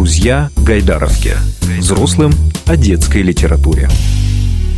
Друзья Гайдаровки. Взрослым о детской литературе.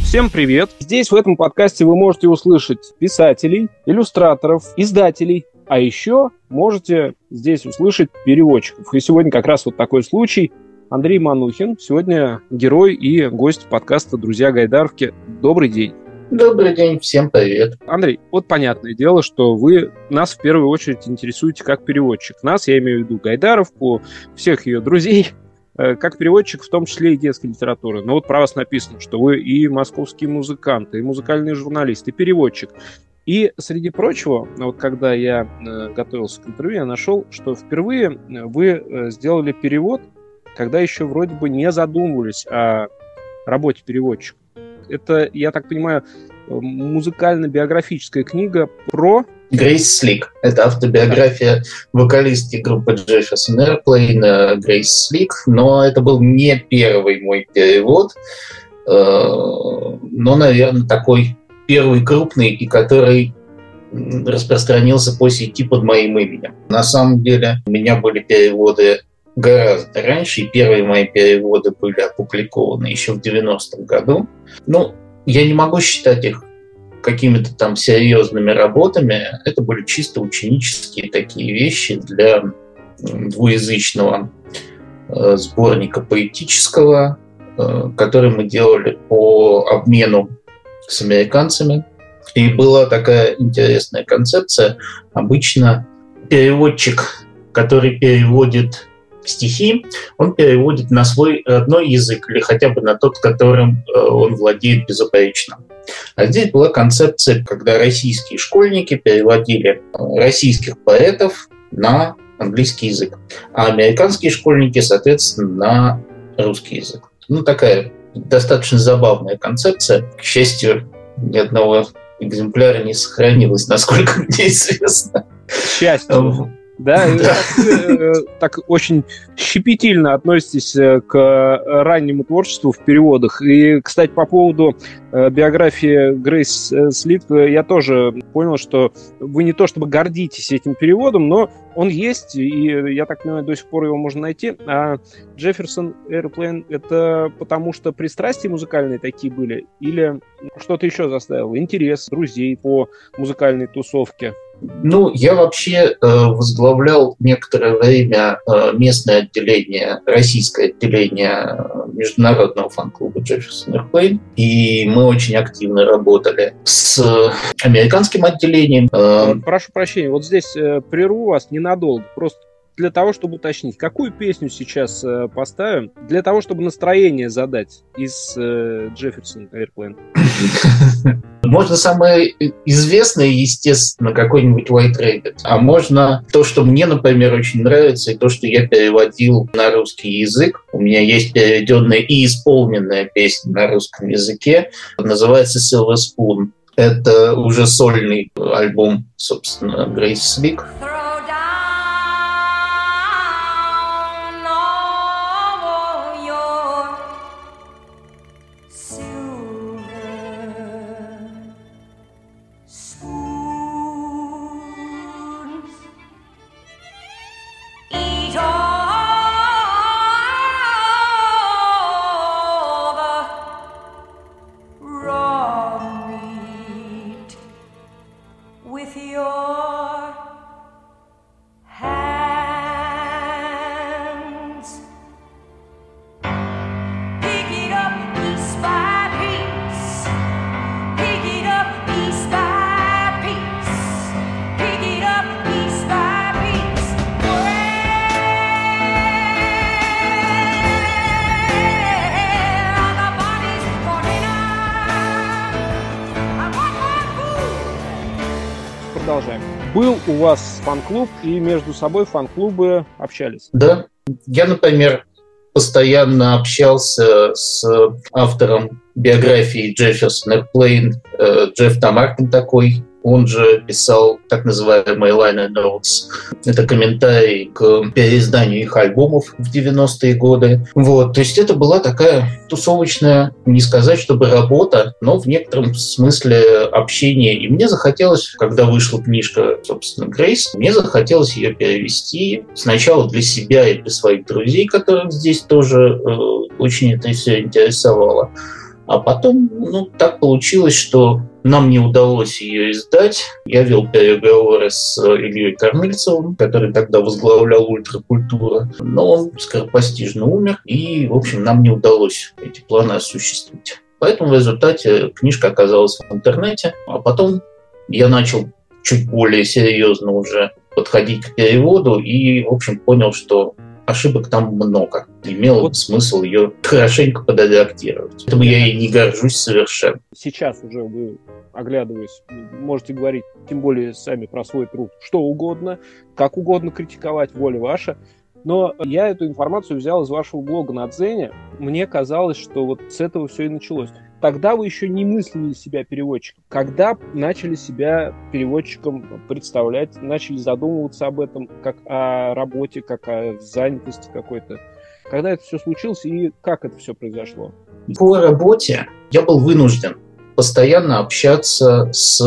Всем привет! Здесь в этом подкасте вы можете услышать писателей, иллюстраторов, издателей, а еще можете здесь услышать переводчиков. И сегодня как раз вот такой случай. Андрей Манухин, сегодня герой и гость подкаста «Друзья Гайдаровки». Добрый день! Добрый день, всем привет. Андрей, вот понятное дело, что вы нас в первую очередь интересуете как переводчик. Нас, я имею в виду Гайдаровку, всех ее друзей, э, как переводчик, в том числе и детской литературы. Но вот про вас написано, что вы и московский музыкант, и музыкальный журналист, и переводчик. И, среди прочего, вот когда я э, готовился к интервью, я нашел, что впервые э, вы сделали перевод, когда еще вроде бы не задумывались о работе переводчика. Это, я так понимаю, музыкально-биографическая книга про... Грейс Слик. Это автобиография вокалистки группы Jefferson Airplane Грейс Слик, но это был не первый мой перевод, э, но, наверное, такой первый крупный, и который распространился по сети под моим именем. На самом деле у меня были переводы гораздо раньше, и первые мои переводы были опубликованы еще в 90-м году. Ну, я не могу считать их какими-то там серьезными работами. Это были чисто ученические такие вещи для двуязычного э, сборника поэтического, э, который мы делали по обмену с американцами. И была такая интересная концепция. Обычно переводчик, который переводит стихи, он переводит на свой родной язык или хотя бы на тот, которым э, он владеет безупречно. А здесь была концепция, когда российские школьники переводили э, российских поэтов на английский язык, а американские школьники, соответственно, на русский язык. Ну, такая достаточно забавная концепция. К счастью, ни одного экземпляра не сохранилось, насколько мне известно. К счастью да, э, так очень щепетильно относитесь э, к раннему творчеству в переводах. И, кстати, по поводу э, биографии Грейс Слит, я тоже понял, что вы не то чтобы гордитесь этим переводом, но он есть, и я так понимаю, до сих пор его можно найти. А Джефферсон Airplane — это потому что пристрастия музыкальные такие были? Или что-то еще заставило? Интерес друзей по музыкальной тусовке? Ну, я вообще э, возглавлял некоторое время э, местное отделение, российское отделение э, международного фан-клуба Jefferson Airplane, и мы очень активно работали с американским отделением. Э, Прошу прощения, вот здесь э, прерву вас ненадолго, просто для того, чтобы уточнить, какую песню сейчас э, поставим, для того, чтобы настроение задать из э, Jefferson Airplane? Можно самое известное, естественно, какой-нибудь White Rabbit. А можно то, что мне, например, очень нравится, и то, что я переводил на русский язык. У меня есть переведенная и исполненная песня на русском языке. Называется Silver Spoon. Это уже сольный альбом, собственно, Грейс Слик. Фан-клуб, и между собой фан-клубы общались? Да. Я, например, постоянно общался с автором биографии Джефферсона Плейн, э, Джефф Тамаркин такой, он же писал так называемые liner notes. Это комментарий к переизданию их альбомов в 90-е годы. Вот, то есть это была такая тусовочная, не сказать, чтобы работа, но в некотором смысле общение. И мне захотелось, когда вышла книжка, собственно, Грейс, мне захотелось ее перевести сначала для себя и для своих друзей, которых здесь тоже э, очень это все интересовало. А потом, ну, так получилось, что нам не удалось ее издать. Я вел переговоры с э, Ильей Кормильцевым, который тогда возглавлял ультракультура. Но он скоропостижно умер, и, в общем, нам не удалось эти планы осуществить. Поэтому в результате книжка оказалась в интернете, а потом я начал чуть более серьезно уже подходить к переводу и, в общем, понял, что ошибок там много. Имело вот. смысл ее хорошенько подредактировать. Поэтому я ей не горжусь совершенно. Сейчас уже вы, оглядываясь, можете говорить, тем более сами про свой труд, что угодно, как угодно критиковать, воля ваша. Но я эту информацию взял из вашего блога на Дзене. Мне казалось, что вот с этого все и началось. Тогда вы еще не мыслили себя переводчиком. Когда начали себя переводчиком представлять, начали задумываться об этом, как о работе, как о занятости какой-то. Когда это все случилось и как это все произошло? По работе я был вынужден постоянно общаться с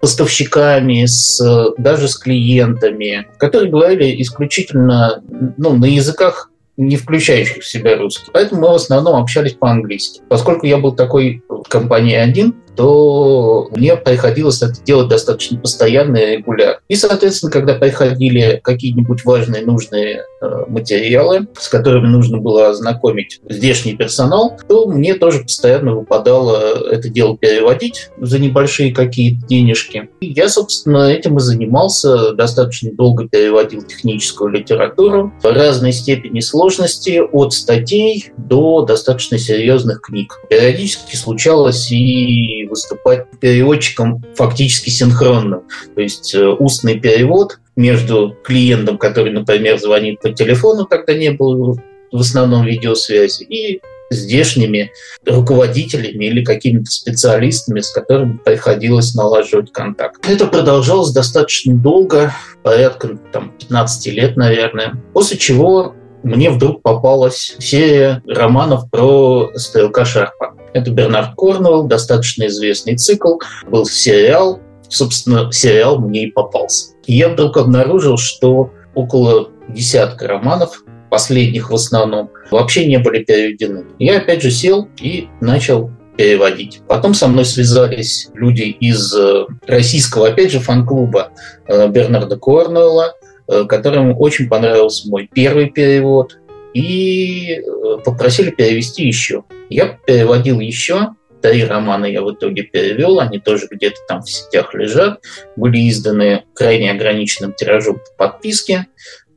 поставщиками, с, даже с клиентами, которые говорили исключительно ну, на языках не включающих в себя русский. Поэтому мы в основном общались по-английски. Поскольку я был такой в компании один, то мне приходилось это делать достаточно постоянно и регулярно. И, соответственно, когда приходили какие-нибудь важные, нужные э, материалы, с которыми нужно было ознакомить здешний персонал, то мне тоже постоянно выпадало это дело переводить за небольшие какие-то денежки. И я, собственно, этим и занимался. Достаточно долго переводил техническую литературу в разной степени сложности, от статей до достаточно серьезных книг. Периодически случалось и выступать переводчиком фактически синхронно. То есть э, устный перевод между клиентом, который, например, звонит по телефону, когда не было в основном видеосвязи, и здешними руководителями или какими-то специалистами, с которыми приходилось налаживать контакт. Это продолжалось достаточно долго, порядка там, 15 лет, наверное, после чего мне вдруг попалась серия романов про стрелка Шарпа. Это Бернард Корнуэлл, достаточно известный цикл. Был сериал, собственно, сериал мне и попался. И я вдруг обнаружил, что около десятка романов, последних в основном, вообще не были переведены. Я опять же сел и начал переводить. Потом со мной связались люди из э, российского, опять же, фан-клуба э, Бернарда Корнуэлла, э, которым очень понравился мой первый перевод и попросили перевести еще. Я переводил еще, три романа я в итоге перевел, они тоже где-то там в сетях лежат, были изданы крайне ограниченным тиражом по подписке,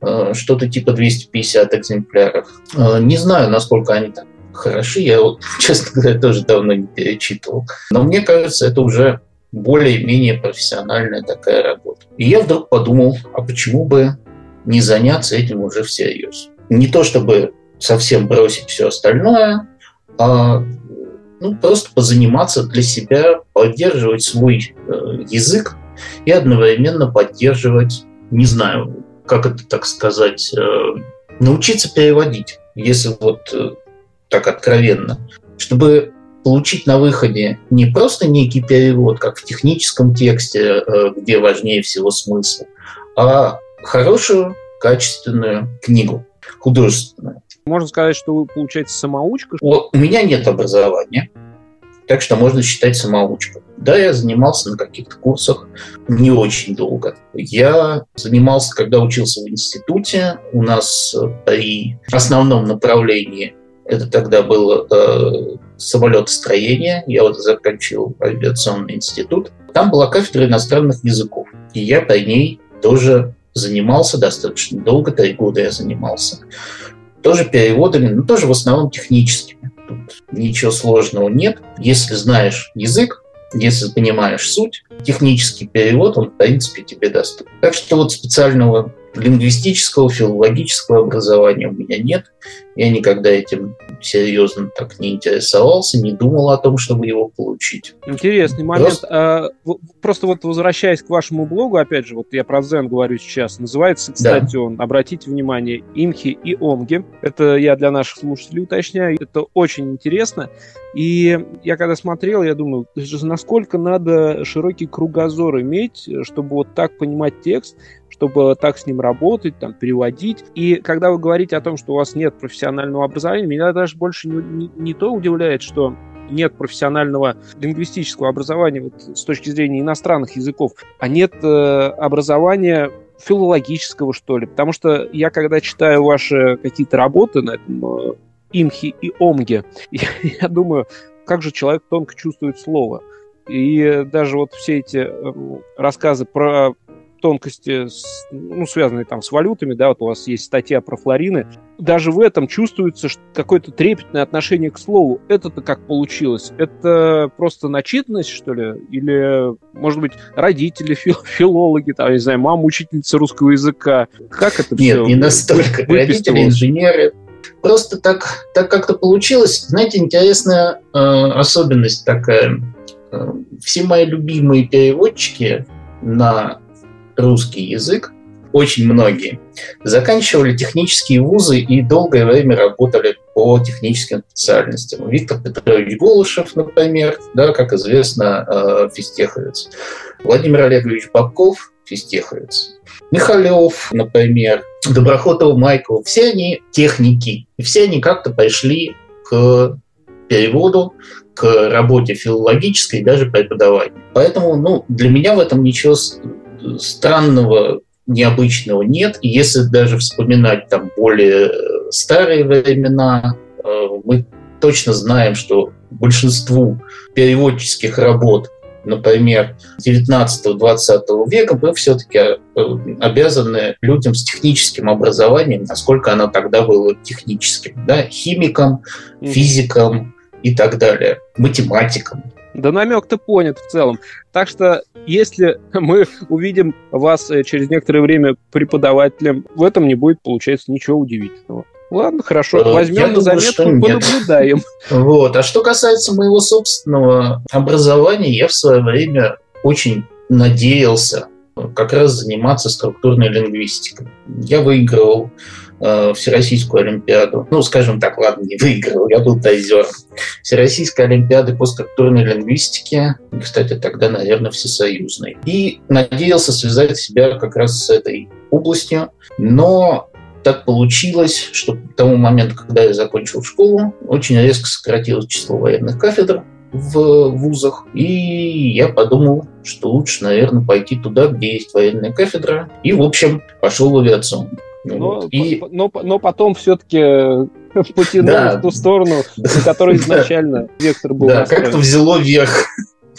э, что-то типа 250 экземпляров. Э, не знаю, насколько они там хороши, я, вот, честно говоря, тоже давно не перечитывал. Но мне кажется, это уже более-менее профессиональная такая работа. И я вдруг подумал, а почему бы не заняться этим уже всерьез? не то чтобы совсем бросить все остальное, а ну, просто позаниматься для себя, поддерживать свой э, язык и одновременно поддерживать, не знаю, как это так сказать, э, научиться переводить, если вот э, так откровенно, чтобы получить на выходе не просто некий перевод, как в техническом тексте, э, где важнее всего смысл, а хорошую, качественную книгу художественное. Можно сказать, что вы, получаете самоучка? У меня нет образования, так что можно считать самоучкой. Да, я занимался на каких-то курсах не очень долго. Я занимался, когда учился в институте. У нас при основном направлении это тогда было э, самолетостроение. Я вот заканчивал авиационный институт. Там была кафедра иностранных языков. И я по ней тоже занимался достаточно долго, три года я занимался. Тоже переводами, но тоже в основном техническими. Тут ничего сложного нет. Если знаешь язык, если понимаешь суть, технический перевод, он, в принципе, тебе доступен. Так что вот специального лингвистического, филологического образования у меня нет. Я никогда этим серьезно так не интересовался, не думал о том, чтобы его получить. Интересный момент. Просто, а, просто вот возвращаясь к вашему блогу, опять же, вот я про Zen говорю сейчас, называется, кстати, да. он, обратите внимание, Имхи и Омги. Это я для наших слушателей уточняю. Это очень интересно. И я когда смотрел, я думаю, насколько надо широкий кругозор иметь, чтобы вот так понимать текст, чтобы так с ним работать, там, переводить. И когда вы говорите о том, что у вас нет профессионального образования, меня даже больше не, не, не то удивляет, что нет профессионального лингвистического образования вот, с точки зрения иностранных языков, а нет э, образования филологического, что ли. Потому что я, когда читаю ваши какие-то работы на этом э, имхи и омге, я, я думаю, как же человек тонко чувствует слово. И даже вот все эти э, рассказы про тонкости, ну, связанные там с валютами, да, вот у вас есть статья про флорины, даже в этом чувствуется какое-то трепетное отношение к слову. Это-то как получилось? Это просто начитанность, что ли? Или, может быть, родители, фил филологи, там, не знаю, мама учительница русского языка? Как это Нет, все не настолько. Родители, инженеры. Просто так, так как-то получилось. Знаете, интересная э, особенность такая. Э, все мои любимые переводчики на русский язык, очень многие, заканчивали технические вузы и долгое время работали по техническим специальностям. Виктор Петрович Голышев, например, да, как известно, э, физтеховец. Владимир Олегович Бабков, физтеховец. Михалев, например, Доброхотов, Майкл, все они техники. И все они как-то пришли к переводу, к работе филологической и даже преподаванию. Поэтому ну, для меня в этом ничего странного, необычного нет. Если даже вспоминать там более старые времена, э, мы точно знаем, что большинству переводческих работ, например, 19-20 века, мы все-таки э, обязаны людям с техническим образованием, насколько оно тогда было техническим, да, химикам, физикам и так далее, математикам. Да намек-то понят в целом. Так что, если мы увидим вас э, через некоторое время преподавателем, в этом не будет, получается, ничего удивительного. Ладно, хорошо, э, возьмем Я на думаю, заметку, понаблюдаем. Вот. А что касается моего собственного образования, я в свое время очень надеялся как раз заниматься структурной лингвистикой. Я выигрывал э, Всероссийскую Олимпиаду. Ну, скажем так, ладно, не выиграл, я был призером. Всероссийской Олимпиады по структурной лингвистике, кстати, тогда, наверное, всесоюзной. И надеялся связать себя как раз с этой областью, но так получилось, что к тому моменту, когда я закончил школу, очень резко сократилось число военных кафедр, в вузах. И я подумал, что лучше, наверное, пойти туда, где есть военная кафедра. И, в общем, пошел в авиационную. Но, вот. и... но, но потом все-таки потянул да. в ту сторону, на которой изначально вектор был Да, как-то взяло вверх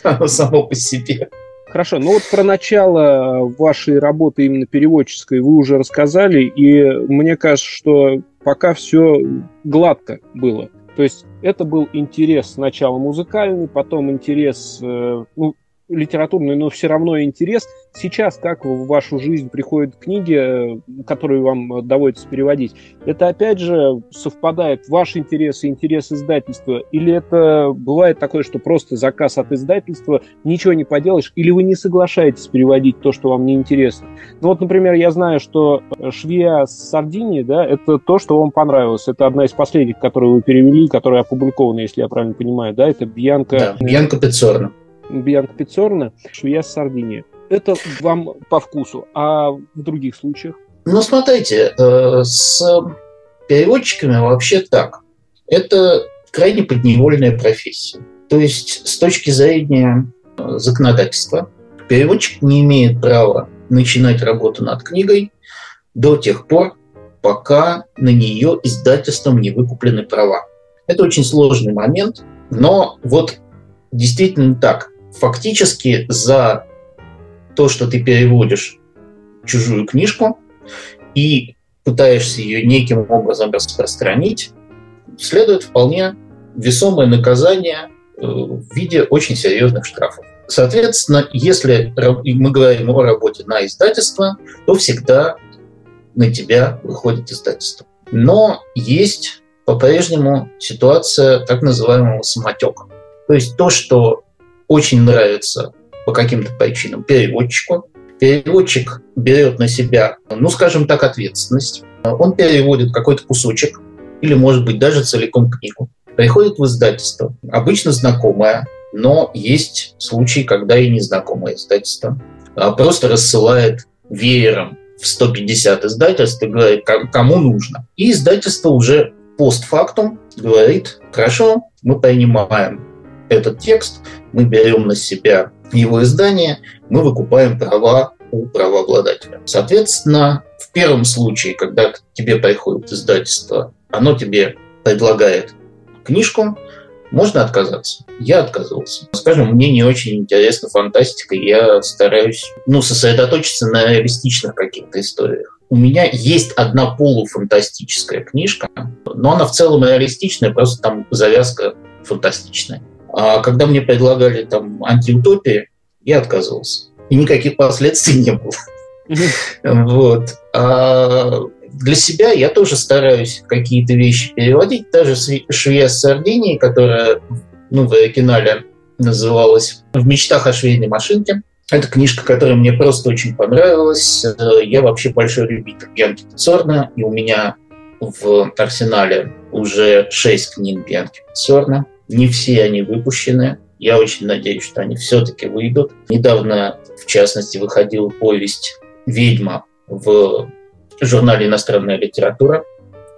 само по себе. Хорошо, ну вот про начало вашей работы именно переводческой вы уже рассказали, и мне кажется, что пока все гладко было. То есть это был интерес сначала музыкальный, потом интерес, э, ну, литературный, но все равно интерес. Сейчас как в вашу жизнь приходят книги, э, которые вам доводится переводить? Это опять же совпадает ваш интерес и интерес издательства? Или это бывает такое, что просто заказ от издательства, ничего не поделаешь, или вы не соглашаетесь переводить то, что вам не интересно? Ну вот, например, я знаю, что «Швея с Сардинии», да, это то, что вам понравилось. Это одна из последних, которую вы перевели, которая опубликована, если я правильно понимаю, да? Это Бьянка... Да, Бьянка Пиццорна. Бьянка Пиццорна, швея с Сардинии. Это вам по вкусу. А в других случаях? Ну, смотрите, э, с переводчиками вообще так. Это крайне подневольная профессия. То есть с точки зрения э, законодательства переводчик не имеет права начинать работу над книгой до тех пор, пока на нее издательством не выкуплены права. Это очень сложный момент, но вот действительно так фактически за то, что ты переводишь чужую книжку и пытаешься ее неким образом распространить, следует вполне весомое наказание э, в виде очень серьезных штрафов. Соответственно, если мы говорим о работе на издательство, то всегда на тебя выходит издательство. Но есть по-прежнему ситуация так называемого самотека. То есть то, что очень нравится по каким-то причинам переводчику, переводчик берет на себя, ну, скажем так, ответственность. Он переводит какой-то кусочек или, может быть, даже целиком книгу. Приходит в издательство, обычно знакомое, но есть случаи, когда и незнакомое издательство. А просто рассылает веером в 150 издательств и говорит, кому нужно. И издательство уже постфактум говорит, хорошо, мы принимаем этот текст, мы берем на себя его издание, мы выкупаем права у правообладателя. Соответственно, в первом случае, когда к тебе приходит издательство, оно тебе предлагает книжку, можно отказаться. Я отказывался. Скажем, мне не очень интересна фантастика, я стараюсь ну, сосредоточиться на реалистичных каких-то историях. У меня есть одна полуфантастическая книжка, но она в целом реалистичная, просто там завязка фантастичная. А когда мне предлагали там антиутопии, я отказывался. И никаких последствий не было. Вот. А для себя я тоже стараюсь какие-то вещи переводить. Даже «Швея с Сардинии», которая ну, в оригинале называлась «В мечтах о швейной машинке». Это книжка, которая мне просто очень понравилась. Я вообще большой любитель Бьянки Пиццорна, и у меня в арсенале уже шесть книг Бьянки Пиццорна. Не все они выпущены. Я очень надеюсь, что они все-таки выйдут. Недавно, в частности, выходила повесть «Ведьма» в журнале «Иностранная литература»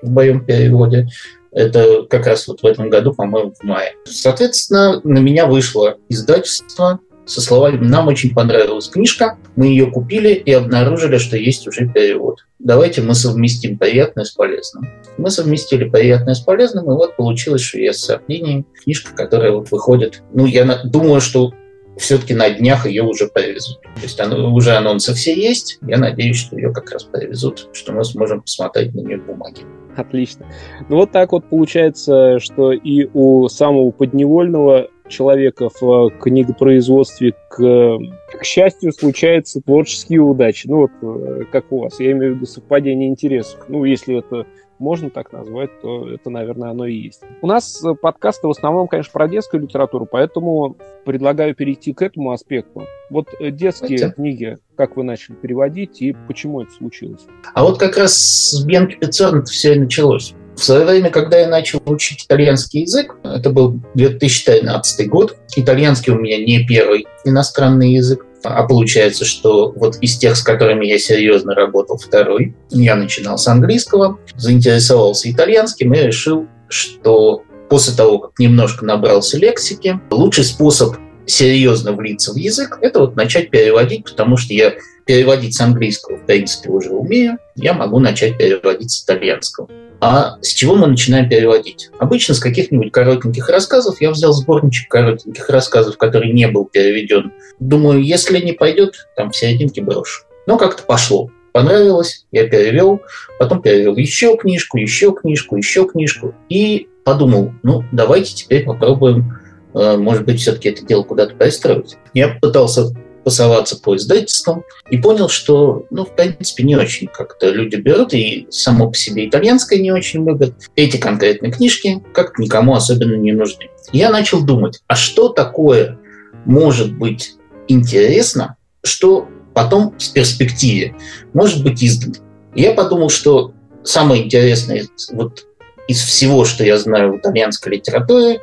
в моем переводе. Это как раз вот в этом году, по-моему, в мае. Соответственно, на меня вышло издательство со словами «Нам очень понравилась книжка, мы ее купили и обнаружили, что есть уже перевод. Давайте мы совместим приятное с полезным». Мы совместили приятное с полезным, и вот получилось «Швея с Сардинией», книжка, которая вот выходит. Ну, я думаю, что все-таки на днях ее уже повезут. То есть оно, уже анонсы все есть. Я надеюсь, что ее как раз повезут, что мы сможем посмотреть на нее бумаги. Отлично. Ну вот так вот получается, что и у самого подневольного человека в книгопроизводстве, к, к счастью, случаются творческие удачи. Ну вот э, как у вас. Я имею в виду совпадение интересов. Ну, если это можно так назвать, то это, наверное, оно и есть. У нас э, подкасты в основном, конечно, про детскую литературу, поэтому предлагаю перейти к этому аспекту. Вот э, детские Хотя... книги, как вы начали переводить и почему это случилось? А вот как раз с Бьянки Пиццерн все и началось. В свое время, когда я начал учить итальянский язык, это был 2013 год, итальянский у меня не первый иностранный язык, а получается, что вот из тех, с которыми я серьезно работал, второй. Я начинал с английского, заинтересовался итальянским и решил, что после того, как немножко набрался лексики, лучший способ серьезно влиться в язык, это вот начать переводить, потому что я переводить с английского, в принципе, уже умею, я могу начать переводить с итальянского. А с чего мы начинаем переводить? Обычно с каких-нибудь коротеньких рассказов. Я взял сборничек коротеньких рассказов, который не был переведен. Думаю, если не пойдет, там в серединке брошу. Но как-то пошло. Понравилось, я перевел, потом перевел еще книжку, еще книжку, еще книжку. И подумал, ну, давайте теперь попробуем, э, может быть, все-таки это дело куда-то пристроить. Я пытался пасоваться по издательствам и понял, что, ну, в принципе, не очень как-то люди берут, и само по себе итальянское не очень любят. Эти конкретные книжки как никому особенно не нужны. Я начал думать, а что такое может быть интересно, что потом в перспективе может быть издано. я подумал, что самое интересное вот из всего, что я знаю в итальянской литературе,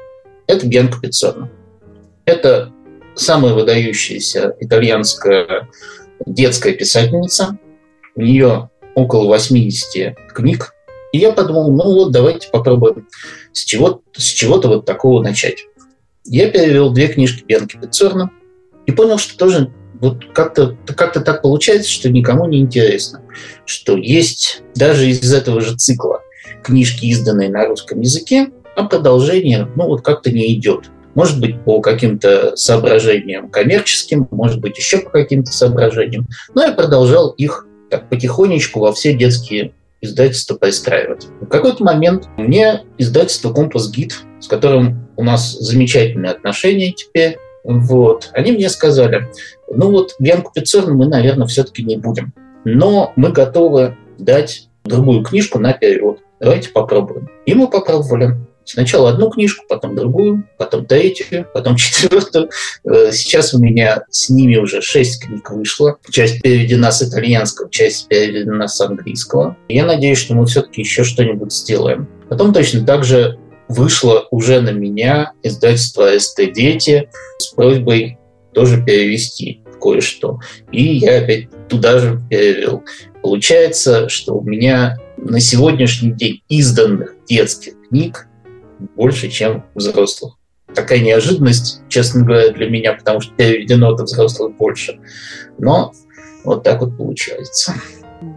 это Бьянко Пиццоно. Это самая выдающаяся итальянская детская писательница. У нее около 80 книг. И я подумал, ну вот давайте попробуем с, чего, с чего-то вот такого начать. Я перевел две книжки Бенки Пиццерна и понял, что тоже вот как-то как так получается, что никому не интересно, что есть даже из этого же цикла книжки, изданные на русском языке, а продолжение, ну вот как-то не идет. Может быть, по каким-то соображениям коммерческим, может быть, еще по каким-то соображениям. Но я продолжал их так потихонечку во все детские издательства пристраивать. В какой-то момент мне издательство «Компас Гид», с которым у нас замечательные отношения теперь, вот, они мне сказали, ну вот Бьянку Пиццерну мы, наверное, все-таки не будем. Но мы готовы дать другую книжку на перевод. Давайте попробуем. И мы попробовали. Сначала одну книжку, потом другую, потом третью, потом четвертую. Э, сейчас у меня с ними уже шесть книг вышло. Часть переведена с итальянского, часть переведена с английского. Я надеюсь, что мы все-таки еще что-нибудь сделаем. Потом точно так же вышло уже на меня издательство «СТ Дети» с просьбой тоже перевести кое-что. И я опять туда же перевел. Получается, что у меня на сегодняшний день изданных детских книг больше, чем взрослых. Такая неожиданность, честно говоря, для меня, потому что переведено от взрослых больше. Но вот так вот получается.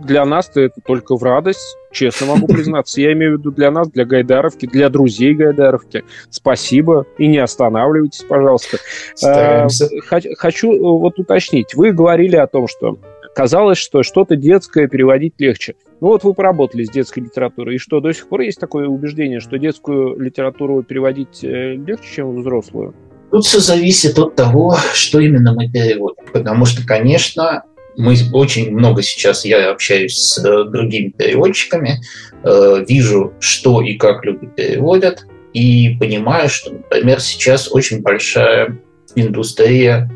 Для нас это только в радость, честно могу признаться. Я имею в виду для нас, для Гайдаровки, для друзей Гайдаровки. Спасибо и не останавливайтесь, пожалуйста. Стараемся. А, хочу э, вот уточнить. Вы говорили о том, что казалось, что что-то детское переводить легче. Ну вот вы поработали с детской литературой, и что, до сих пор есть такое убеждение, что детскую литературу переводить э, легче, чем взрослую? Тут все зависит от того, что именно мы переводим. Потому что, конечно, мы очень много сейчас, я общаюсь с э, другими переводчиками, э, вижу, что и как люди переводят, и понимаю, что, например, сейчас очень большая индустрия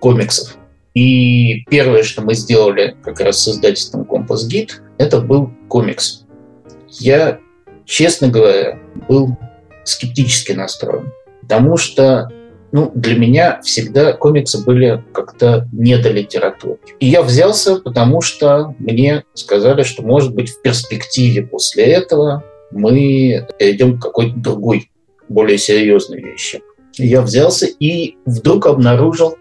комиксов. И первое, что мы сделали как раз с издательством Компас Гид, это был комикс. Я, честно говоря, был скептически настроен, потому что ну, для меня всегда комиксы были как-то не до литературы. И я взялся, потому что мне сказали, что, может быть, в перспективе после этого мы перейдем к какой-то другой, более серьезной вещи я взялся и вдруг обнаружил,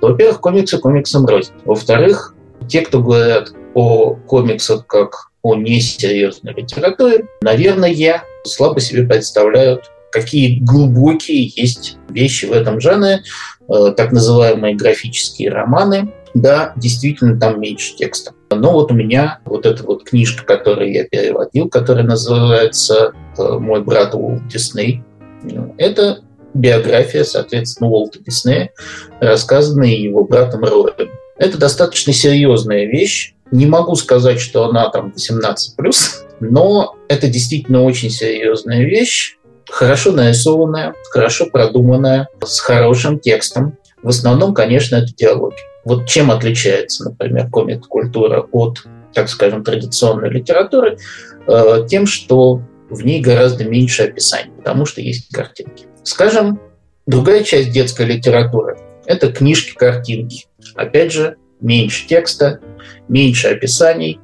во-первых, комиксы комиксам рознь. Во-вторых, те, кто говорят о комиксах как о несерьезной литературе, наверное, слабо себе представляют, какие глубокие есть вещи в этом жанре, э, так называемые графические романы. Да, действительно, там меньше текста. Но вот у меня вот эта вот книжка, которую я переводил, которая называется э, «Мой брат Уолт Дисней», это биография, соответственно, Уолта Диснея, рассказанная его братом Роем. Это достаточно серьезная вещь. Не могу сказать, что она там 18+, но это действительно очень серьезная вещь, хорошо нарисованная, хорошо продуманная, с хорошим текстом. В основном, конечно, это диалоги. Вот чем отличается, например, комик-культура от, так скажем, традиционной литературы? Э, тем, что в ней гораздо меньше описаний, потому что есть картинки. Скажем, другая часть детской литературы – это книжки-картинки. Опять же, меньше текста, меньше описаний,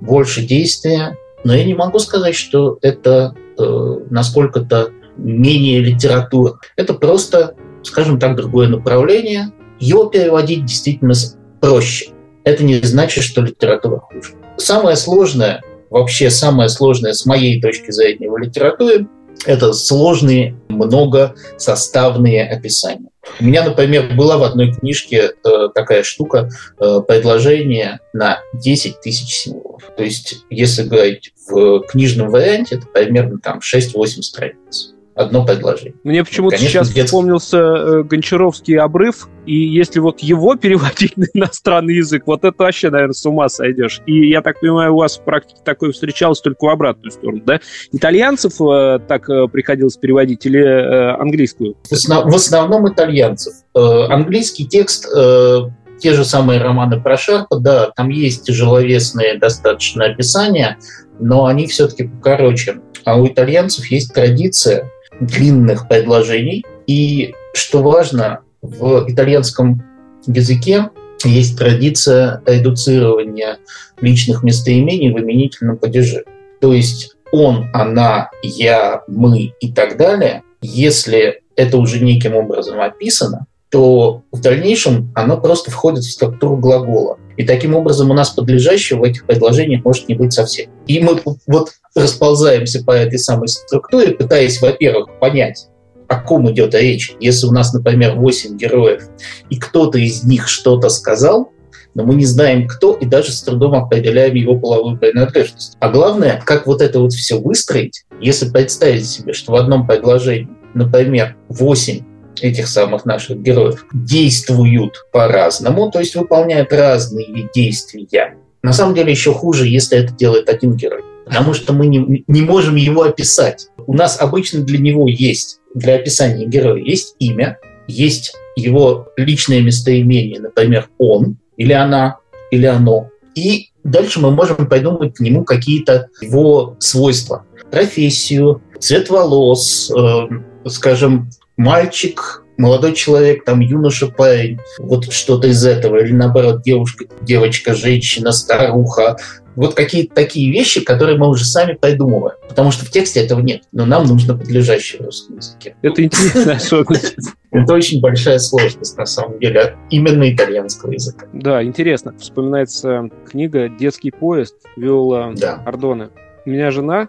больше действия. Но я не могу сказать, что это э, насколько-то менее литература. Это просто, скажем так, другое направление. Его переводить действительно проще. Это не значит, что литература хуже. Самое сложное, вообще самое сложное с моей точки зрения в литературе это сложные, многосоставные описания. У меня, например, была в одной книжке э, такая штука э, предложение на 10 тысяч символов. То есть, если говорить в книжном варианте, это примерно там 6-8 страниц одно предложение. Мне почему-то сейчас детский... вспомнился э, Гончаровский обрыв, и если вот его переводить на иностранный язык, вот это вообще, наверное, с ума сойдешь. И я так понимаю, у вас в практике такое встречалось только в обратную сторону, да? Итальянцев э, так э, приходилось переводить или э, английскую? В, основ... в основном итальянцев. Э, английский текст э, те же самые романы про Шарпа, да, там есть тяжеловесные достаточно описания, но они все-таки покороче. А у итальянцев есть традиция длинных предложений. И, что важно, в итальянском языке есть традиция редуцирования личных местоимений в именительном падеже. То есть он, она, я, мы и так далее, если это уже неким образом описано, то в дальнейшем оно просто входит в структуру глагола. И таким образом у нас подлежащего в этих предложениях может не быть совсем. И мы вот расползаемся по этой самой структуре, пытаясь, во-первых, понять, о ком идет речь. Если у нас, например, 8 героев, и кто-то из них что-то сказал, но мы не знаем, кто, и даже с трудом определяем его половую принадлежность. А главное, как вот это вот все выстроить, если представить себе, что в одном предложении, например, 8 этих самых наших героев действуют по-разному, то есть выполняют разные действия. На самом деле еще хуже, если это делает один герой. Потому что мы не, не можем его описать. У нас обычно для него есть, для описания героя есть имя, есть его личное местоимение, например, он или она, или оно. И дальше мы можем придумать к нему какие-то его свойства. Профессию, цвет волос, э, скажем, мальчик, молодой человек, там юноша, парень, вот что-то из этого, или наоборот, девушка, девочка, женщина, старуха, вот какие-то такие вещи, которые мы уже сами придумываем. Потому что в тексте этого нет. Но нам нужно подлежащее в русском языке. Это интересная особенность. Это очень большая сложность, на самом деле, именно итальянского языка. Да, интересно. Вспоминается книга «Детский поезд» Виола да. Ардоне. У меня жена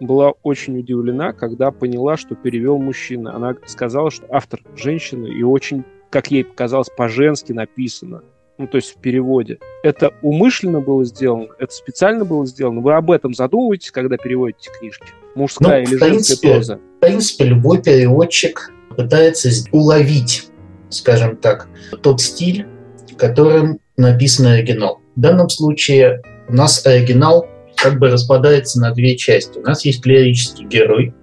была очень удивлена, когда поняла, что перевел мужчина. Она сказала, что автор женщина и очень, как ей показалось, по-женски написано. Ну, то есть в переводе. Это умышленно было сделано? Это специально было сделано? Вы об этом задумываетесь, когда переводите книжки? Мужская ну, или женская проза? В принципе, любой переводчик пытается уловить, скажем так, тот стиль, которым написан оригинал. В данном случае у нас оригинал как бы распадается на две части. У нас есть лирический герой,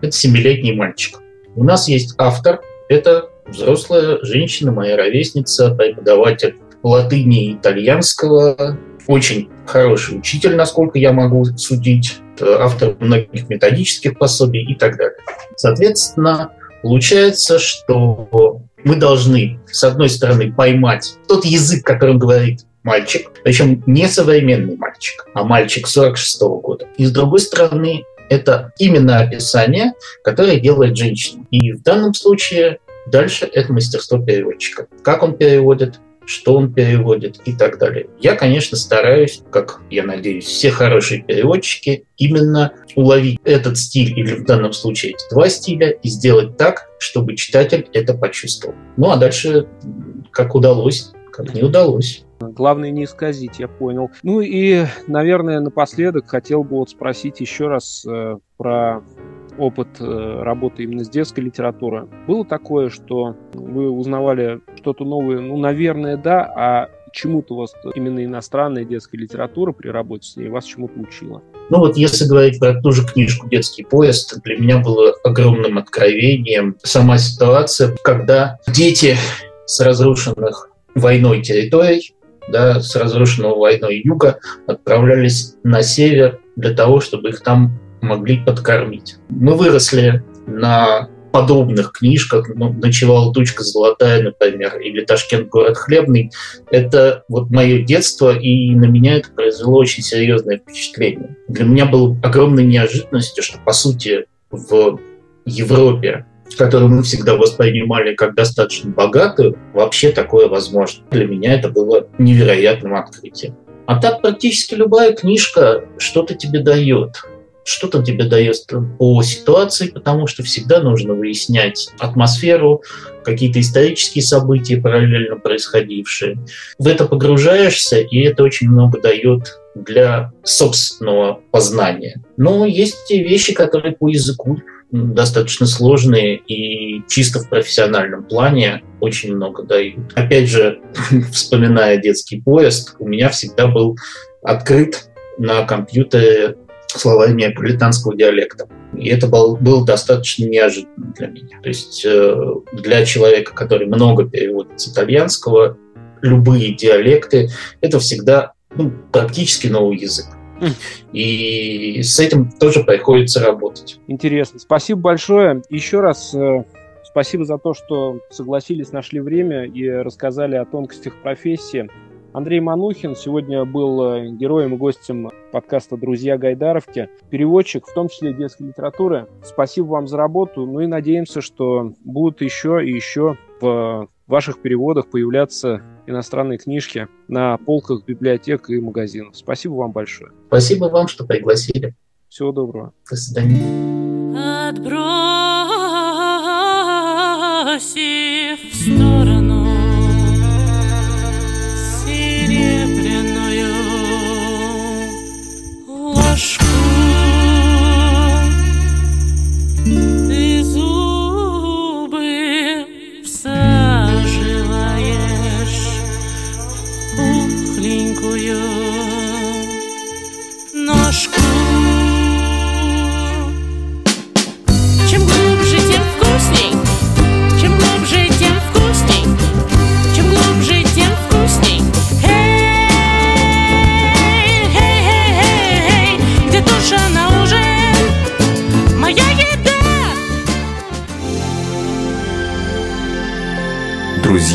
это семилетний мальчик. У нас есть автор, это взрослая женщина, моя ровесница, преподаватель латыни и итальянского, очень хороший учитель, насколько я могу судить, автор многих методических пособий и так далее. Соответственно, получается, что мы должны, с одной стороны, поймать тот язык, которым говорит мальчик, причем не современный мальчик, а мальчик 46 -го года. И с другой стороны, это именно описание, которое делает женщина. И в данном случае дальше это мастерство переводчика. Как он переводит, что он переводит и так далее. Я, конечно, стараюсь, как я надеюсь, все хорошие переводчики, именно уловить этот стиль, или в данном случае эти два стиля, и сделать так, чтобы читатель это почувствовал. Ну а дальше, как удалось, как не удалось. Главное не исказить, я понял. Ну и, наверное, напоследок хотел бы вот спросить еще раз э, про опыт э, работы именно с детской литературой. Было такое, что вы узнавали что-то новое? Ну, наверное, да, а чему-то вас именно иностранная детская литература при работе с ней вас чему-то учила? Ну вот если говорить про ту же книжку «Детский поезд», для меня было огромным откровением сама ситуация, когда дети с разрушенных войной территорий да, с разрушенного войной юга отправлялись на север для того, чтобы их там могли подкормить. Мы выросли на подобных книжках, ну, «Ночевала тучка золотая», например, или «Ташкент. Город хлебный». Это вот мое детство, и на меня это произвело очень серьезное впечатление. Для меня было огромной неожиданностью, что, по сути, в Европе которую мы всегда воспринимали как достаточно богатую, вообще такое возможно. Для меня это было невероятным открытием. А так практически любая книжка что-то тебе дает. Что-то тебе дает по ситуации, потому что всегда нужно выяснять атмосферу, какие-то исторические события, параллельно происходившие. В это погружаешься, и это очень много дает для собственного познания. Но есть те вещи, которые по языку достаточно сложные и чисто в профессиональном плане очень много дают. Опять же, вспоминая детский поезд, у меня всегда был открыт на компьютере словарь неаполитанского диалекта. И это был, был достаточно неожиданно для меня. То есть э, для человека, который много переводит с итальянского, любые диалекты — это всегда ну, практически новый язык. И с этим тоже приходится работать. Интересно. Спасибо большое. Еще раз э, спасибо за то, что согласились, нашли время и рассказали о тонкостях профессии. Андрей Манухин сегодня был э, героем и гостем подкаста «Друзья Гайдаровки», переводчик, в том числе детской литературы. Спасибо вам за работу, ну и надеемся, что будут еще и еще в ваших переводах появляться иностранные книжки на полках библиотек и магазинов. Спасибо вам большое. Спасибо вам, что пригласили. Всего доброго. До свидания. Отбросив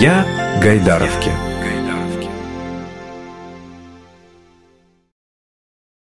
Друзья Гайдаровки.